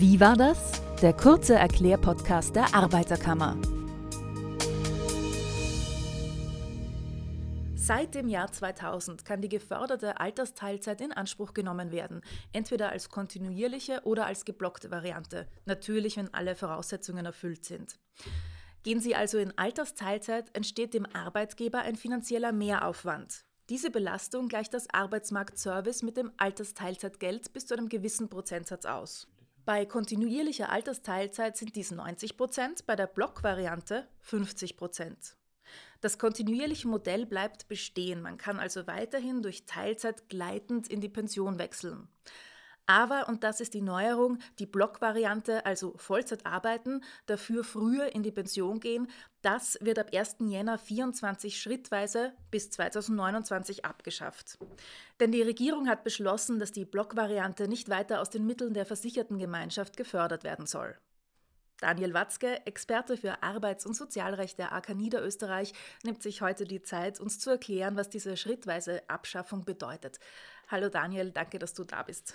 Wie war das? Der kurze Erklärpodcast der Arbeiterkammer. Seit dem Jahr 2000 kann die geförderte Altersteilzeit in Anspruch genommen werden, entweder als kontinuierliche oder als geblockte Variante, natürlich wenn alle Voraussetzungen erfüllt sind. Gehen Sie also in Altersteilzeit, entsteht dem Arbeitgeber ein finanzieller Mehraufwand. Diese Belastung gleicht das Arbeitsmarktservice mit dem Altersteilzeitgeld bis zu einem gewissen Prozentsatz aus. Bei kontinuierlicher Altersteilzeit sind dies 90 Prozent, bei der Blockvariante 50 Prozent. Das kontinuierliche Modell bleibt bestehen. Man kann also weiterhin durch Teilzeit gleitend in die Pension wechseln. Aber, und das ist die Neuerung, die Blockvariante, also Vollzeit arbeiten, dafür früher in die Pension gehen, das wird ab 1. Jänner 24 schrittweise bis 2029 abgeschafft. Denn die Regierung hat beschlossen, dass die Blockvariante nicht weiter aus den Mitteln der Versichertengemeinschaft gefördert werden soll. Daniel Watzke, Experte für Arbeits- und Sozialrecht der AK Niederösterreich, nimmt sich heute die Zeit, uns zu erklären, was diese schrittweise Abschaffung bedeutet. Hallo Daniel, danke, dass du da bist.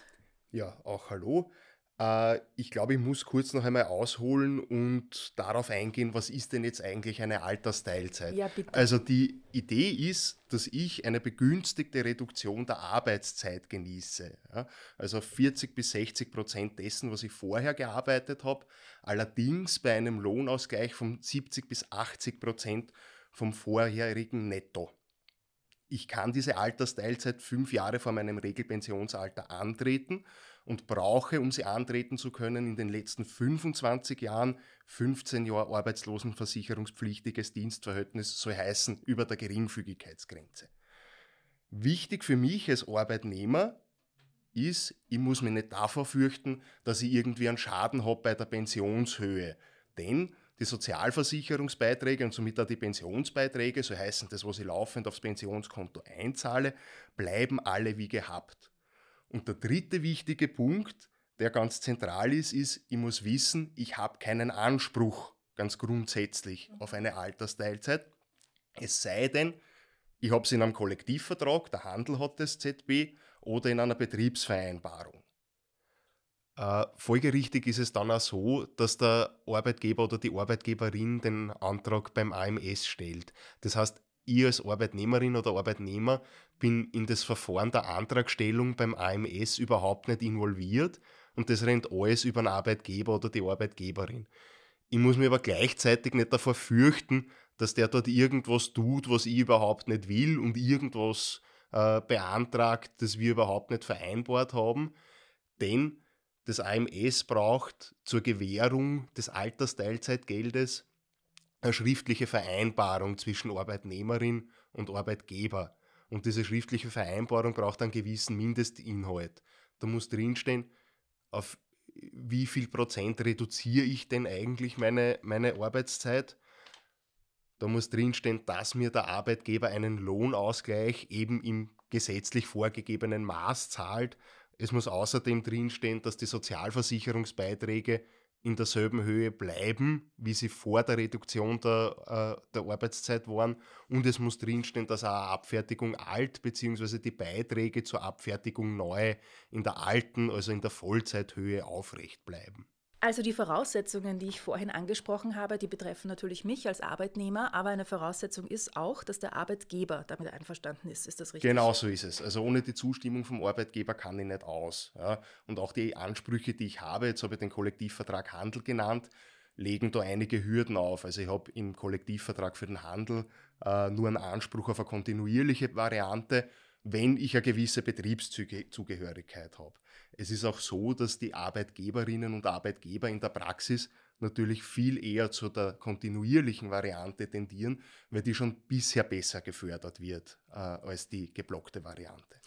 Ja, auch hallo. Äh, ich glaube, ich muss kurz noch einmal ausholen und darauf eingehen, was ist denn jetzt eigentlich eine Altersteilzeit? Ja, bitte. Also die Idee ist, dass ich eine begünstigte Reduktion der Arbeitszeit genieße. Also 40 bis 60 Prozent dessen, was ich vorher gearbeitet habe, allerdings bei einem Lohnausgleich von 70 bis 80 Prozent vom vorherigen Netto ich kann diese Altersteilzeit fünf Jahre vor meinem Regelpensionsalter antreten und brauche, um sie antreten zu können, in den letzten 25 Jahren 15 Jahre arbeitslosenversicherungspflichtiges Dienstverhältnis, soll heißen, über der Geringfügigkeitsgrenze. Wichtig für mich als Arbeitnehmer ist, ich muss mich nicht davor fürchten, dass ich irgendwie einen Schaden habe bei der Pensionshöhe. Denn die Sozialversicherungsbeiträge und somit auch die Pensionsbeiträge, so heißen das, was ich laufend aufs Pensionskonto einzahle, bleiben alle wie gehabt. Und der dritte wichtige Punkt, der ganz zentral ist, ist, ich muss wissen, ich habe keinen Anspruch ganz grundsätzlich auf eine Altersteilzeit. Es sei denn, ich habe es in einem Kollektivvertrag, der Handel hat das ZB, oder in einer Betriebsvereinbarung. Äh, folgerichtig ist es dann auch so, dass der Arbeitgeber oder die Arbeitgeberin den Antrag beim AMS stellt. Das heißt, ich als Arbeitnehmerin oder Arbeitnehmer bin in das Verfahren der Antragstellung beim AMS überhaupt nicht involviert und das rennt alles über den Arbeitgeber oder die Arbeitgeberin. Ich muss mir aber gleichzeitig nicht davor fürchten, dass der dort irgendwas tut, was ich überhaupt nicht will und irgendwas äh, beantragt, das wir überhaupt nicht vereinbart haben. Denn das AMS braucht zur Gewährung des Altersteilzeitgeldes eine schriftliche Vereinbarung zwischen Arbeitnehmerin und Arbeitgeber. Und diese schriftliche Vereinbarung braucht einen gewissen Mindestinhalt. Da muss drinstehen, auf wie viel Prozent reduziere ich denn eigentlich meine, meine Arbeitszeit. Da muss drinstehen, dass mir der Arbeitgeber einen Lohnausgleich eben im gesetzlich vorgegebenen Maß zahlt, es muss außerdem drinstehen, dass die Sozialversicherungsbeiträge in derselben Höhe bleiben, wie sie vor der Reduktion der, äh, der Arbeitszeit waren. Und es muss drinstehen, dass auch Abfertigung alt bzw. die Beiträge zur Abfertigung neu in der alten, also in der Vollzeithöhe aufrecht bleiben. Also die Voraussetzungen, die ich vorhin angesprochen habe, die betreffen natürlich mich als Arbeitnehmer, aber eine Voraussetzung ist auch, dass der Arbeitgeber damit einverstanden ist. Ist das richtig? Genau so ist es. Also ohne die Zustimmung vom Arbeitgeber kann ich nicht aus. Ja. Und auch die Ansprüche, die ich habe, jetzt habe ich den Kollektivvertrag Handel genannt, legen da einige Hürden auf. Also ich habe im Kollektivvertrag für den Handel äh, nur einen Anspruch auf eine kontinuierliche Variante wenn ich eine gewisse Betriebszugehörigkeit habe. Es ist auch so, dass die Arbeitgeberinnen und Arbeitgeber in der Praxis natürlich viel eher zu der kontinuierlichen Variante tendieren, weil die schon bisher besser gefördert wird äh, als die geblockte Variante.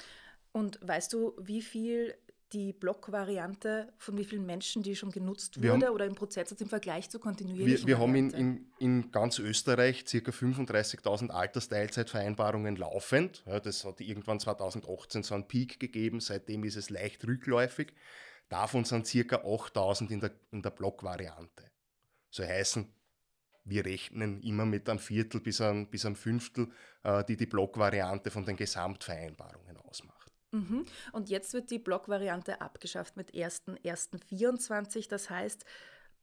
Und weißt du, wie viel die Blockvariante von wie vielen Menschen die schon genutzt wurde haben, oder im Prozess im Vergleich zur kontinuierlichen Wir, wir haben in, in, in, ganz Österreich ca. 35.000 Altersteilzeitvereinbarungen laufend. Ja, das hat irgendwann 2018 so einen Peak gegeben, seitdem ist es leicht rückläufig. Davon sind ca. 8.000 in der, in der Blockvariante. So heißen, wir rechnen immer mit einem Viertel bis einem, bis einem Fünftel, äh, die die Blockvariante von den Gesamtvereinbarungen ausmacht. Mhm. Und jetzt wird die Blockvariante abgeschafft mit 1.1.24. Das heißt,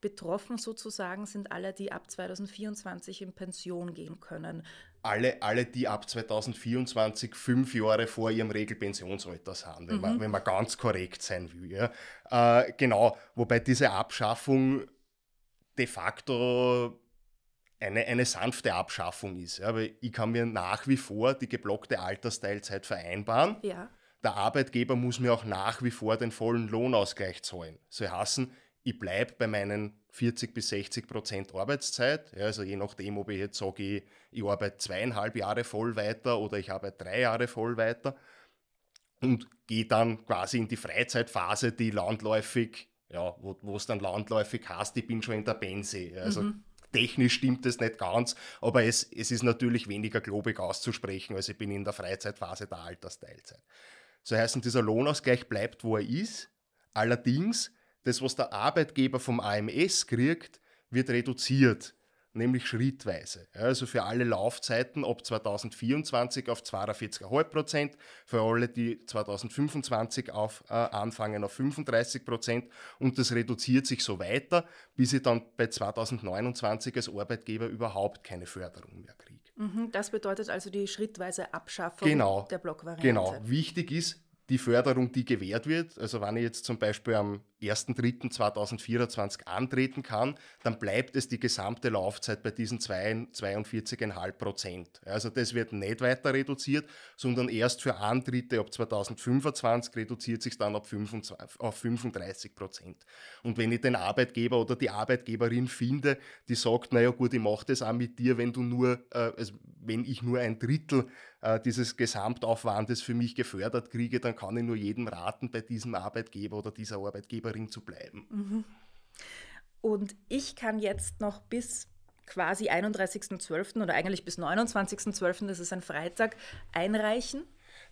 betroffen sozusagen sind alle, die ab 2024 in Pension gehen können. Alle, alle die ab 2024 fünf Jahre vor ihrem Regelpensionsalter sind, wenn, mhm. man, wenn man ganz korrekt sein will. Ja. Äh, genau, wobei diese Abschaffung de facto eine, eine sanfte Abschaffung ist. Ja, weil ich kann mir nach wie vor die geblockte Altersteilzeit vereinbaren. Ja. Der Arbeitgeber muss mir auch nach wie vor den vollen Lohnausgleich zahlen. Soll heißen, ich bleibe bei meinen 40 bis 60 Prozent Arbeitszeit. Ja, also je nachdem, ob ich jetzt sage, ich, ich arbeite zweieinhalb Jahre voll weiter oder ich arbeite drei Jahre voll weiter und gehe dann quasi in die Freizeitphase, die landläufig, ja, wo es dann landläufig heißt, ich bin schon in der Pense. Also mhm technisch stimmt es nicht ganz, aber es, es ist natürlich weniger globig auszusprechen, als ich bin in der Freizeitphase der Altersteilzeit. So heißt, dieser Lohnausgleich bleibt, wo er ist. Allerdings, das, was der Arbeitgeber vom AMS kriegt, wird reduziert nämlich schrittweise. Also für alle Laufzeiten ab 2024 auf 42,5 Prozent, für alle, die 2025 auf, äh, anfangen auf 35 Prozent und das reduziert sich so weiter, bis ich dann bei 2029 als Arbeitgeber überhaupt keine Förderung mehr kriege. Mhm, das bedeutet also die schrittweise Abschaffung genau, der Blockvariante. Genau. Wichtig ist, die Förderung, die gewährt wird, also wenn ich jetzt zum Beispiel am 1.3.2024 antreten kann, dann bleibt es die gesamte Laufzeit bei diesen 42,5 Prozent. Also das wird nicht weiter reduziert, sondern erst für Antritte ab 2025 reduziert sich dann auf 35 Prozent. Und wenn ich den Arbeitgeber oder die Arbeitgeberin finde, die sagt, naja gut, ich mache das auch mit dir, wenn du nur, also wenn ich nur ein Drittel äh, dieses Gesamtaufwandes für mich gefördert kriege, dann kann ich nur jedem raten, bei diesem Arbeitgeber oder dieser Arbeitgeberin zu bleiben. Mhm. Und ich kann jetzt noch bis quasi 31.12. oder eigentlich bis 29.12., das ist ein Freitag, einreichen?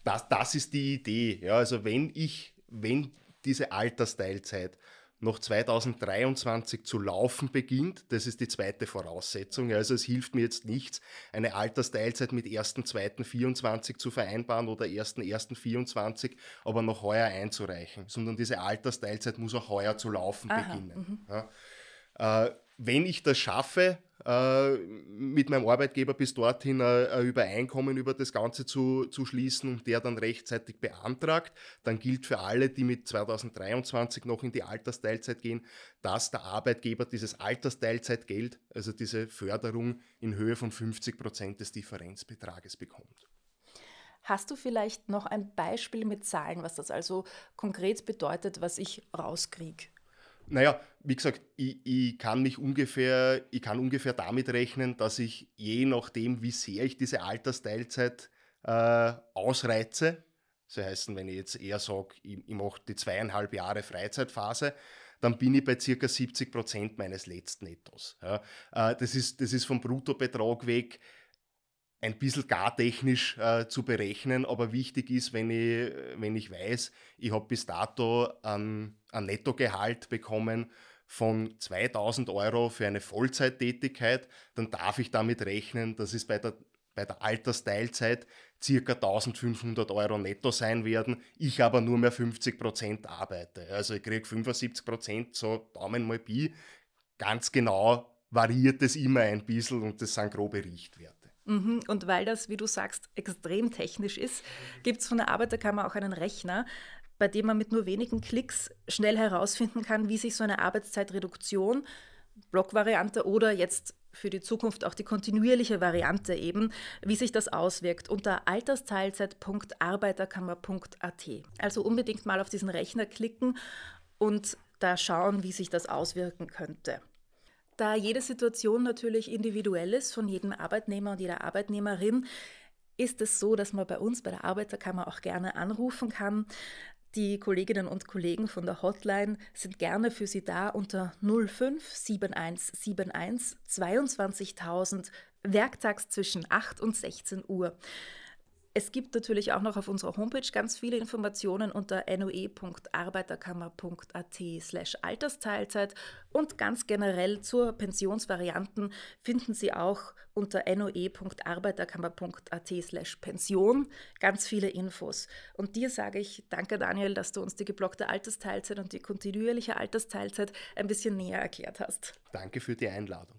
Das, das ist die Idee. Ja, also wenn ich, wenn diese Altersteilzeit noch 2023 zu laufen beginnt. Das ist die zweite Voraussetzung. Also es hilft mir jetzt nichts, eine Altersteilzeit mit 1.2.24 zu vereinbaren oder 1.1.24, aber noch heuer einzureichen, sondern diese Altersteilzeit muss auch heuer zu laufen Aha, beginnen. Mhm. Ja. Äh, wenn ich das schaffe, mit meinem Arbeitgeber bis dorthin äh, ein Übereinkommen über das Ganze zu, zu schließen und der dann rechtzeitig beantragt, dann gilt für alle, die mit 2023 noch in die Altersteilzeit gehen, dass der Arbeitgeber dieses Altersteilzeitgeld, also diese Förderung in Höhe von 50 Prozent des Differenzbetrages bekommt. Hast du vielleicht noch ein Beispiel mit Zahlen, was das also konkret bedeutet, was ich rauskriege? Naja, wie gesagt, ich, ich, kann mich ungefähr, ich kann ungefähr damit rechnen, dass ich je nachdem, wie sehr ich diese Altersteilzeit äh, ausreize, das heißt, wenn ich jetzt eher sage, ich, ich mache die zweieinhalb Jahre Freizeitphase, dann bin ich bei circa 70 Prozent meines letzten Nettos. Ja, äh, das, ist, das ist vom Bruttobetrag weg ein bisschen gar technisch äh, zu berechnen, aber wichtig ist, wenn ich, wenn ich weiß, ich habe bis dato ein, ein Nettogehalt bekommen von 2000 Euro für eine Vollzeittätigkeit, dann darf ich damit rechnen, dass es bei der, bei der Altersteilzeit circa 1500 Euro netto sein werden, ich aber nur mehr 50 Prozent arbeite. Also ich kriege 75 Prozent, so Daumen mal Pi. Ganz genau variiert es immer ein bisschen und das sind grobe Richtwerte. Mhm. Und weil das, wie du sagst, extrem technisch ist, gibt es von der Arbeiterkammer auch einen Rechner, bei dem man mit nur wenigen Klicks schnell herausfinden kann, wie sich so eine Arbeitszeitreduktion, Blockvariante oder jetzt für die Zukunft auch die kontinuierliche Variante eben, wie sich das auswirkt unter altersteilzeit.arbeiterkammer.at. Also unbedingt mal auf diesen Rechner klicken und da schauen, wie sich das auswirken könnte. Da jede Situation natürlich individuell ist von jedem Arbeitnehmer und jeder Arbeitnehmerin, ist es so, dass man bei uns bei der Arbeiterkammer auch gerne anrufen kann. Die Kolleginnen und Kollegen von der Hotline sind gerne für Sie da unter 057171 22.000 werktags zwischen 8 und 16 Uhr. Es gibt natürlich auch noch auf unserer Homepage ganz viele Informationen unter noe.arbeiterkammer.at slash Altersteilzeit und ganz generell zur Pensionsvarianten finden Sie auch unter noe.arbeiterkammer.at slash Pension ganz viele Infos. Und dir sage ich danke Daniel, dass du uns die geblockte Altersteilzeit und die kontinuierliche Altersteilzeit ein bisschen näher erklärt hast. Danke für die Einladung.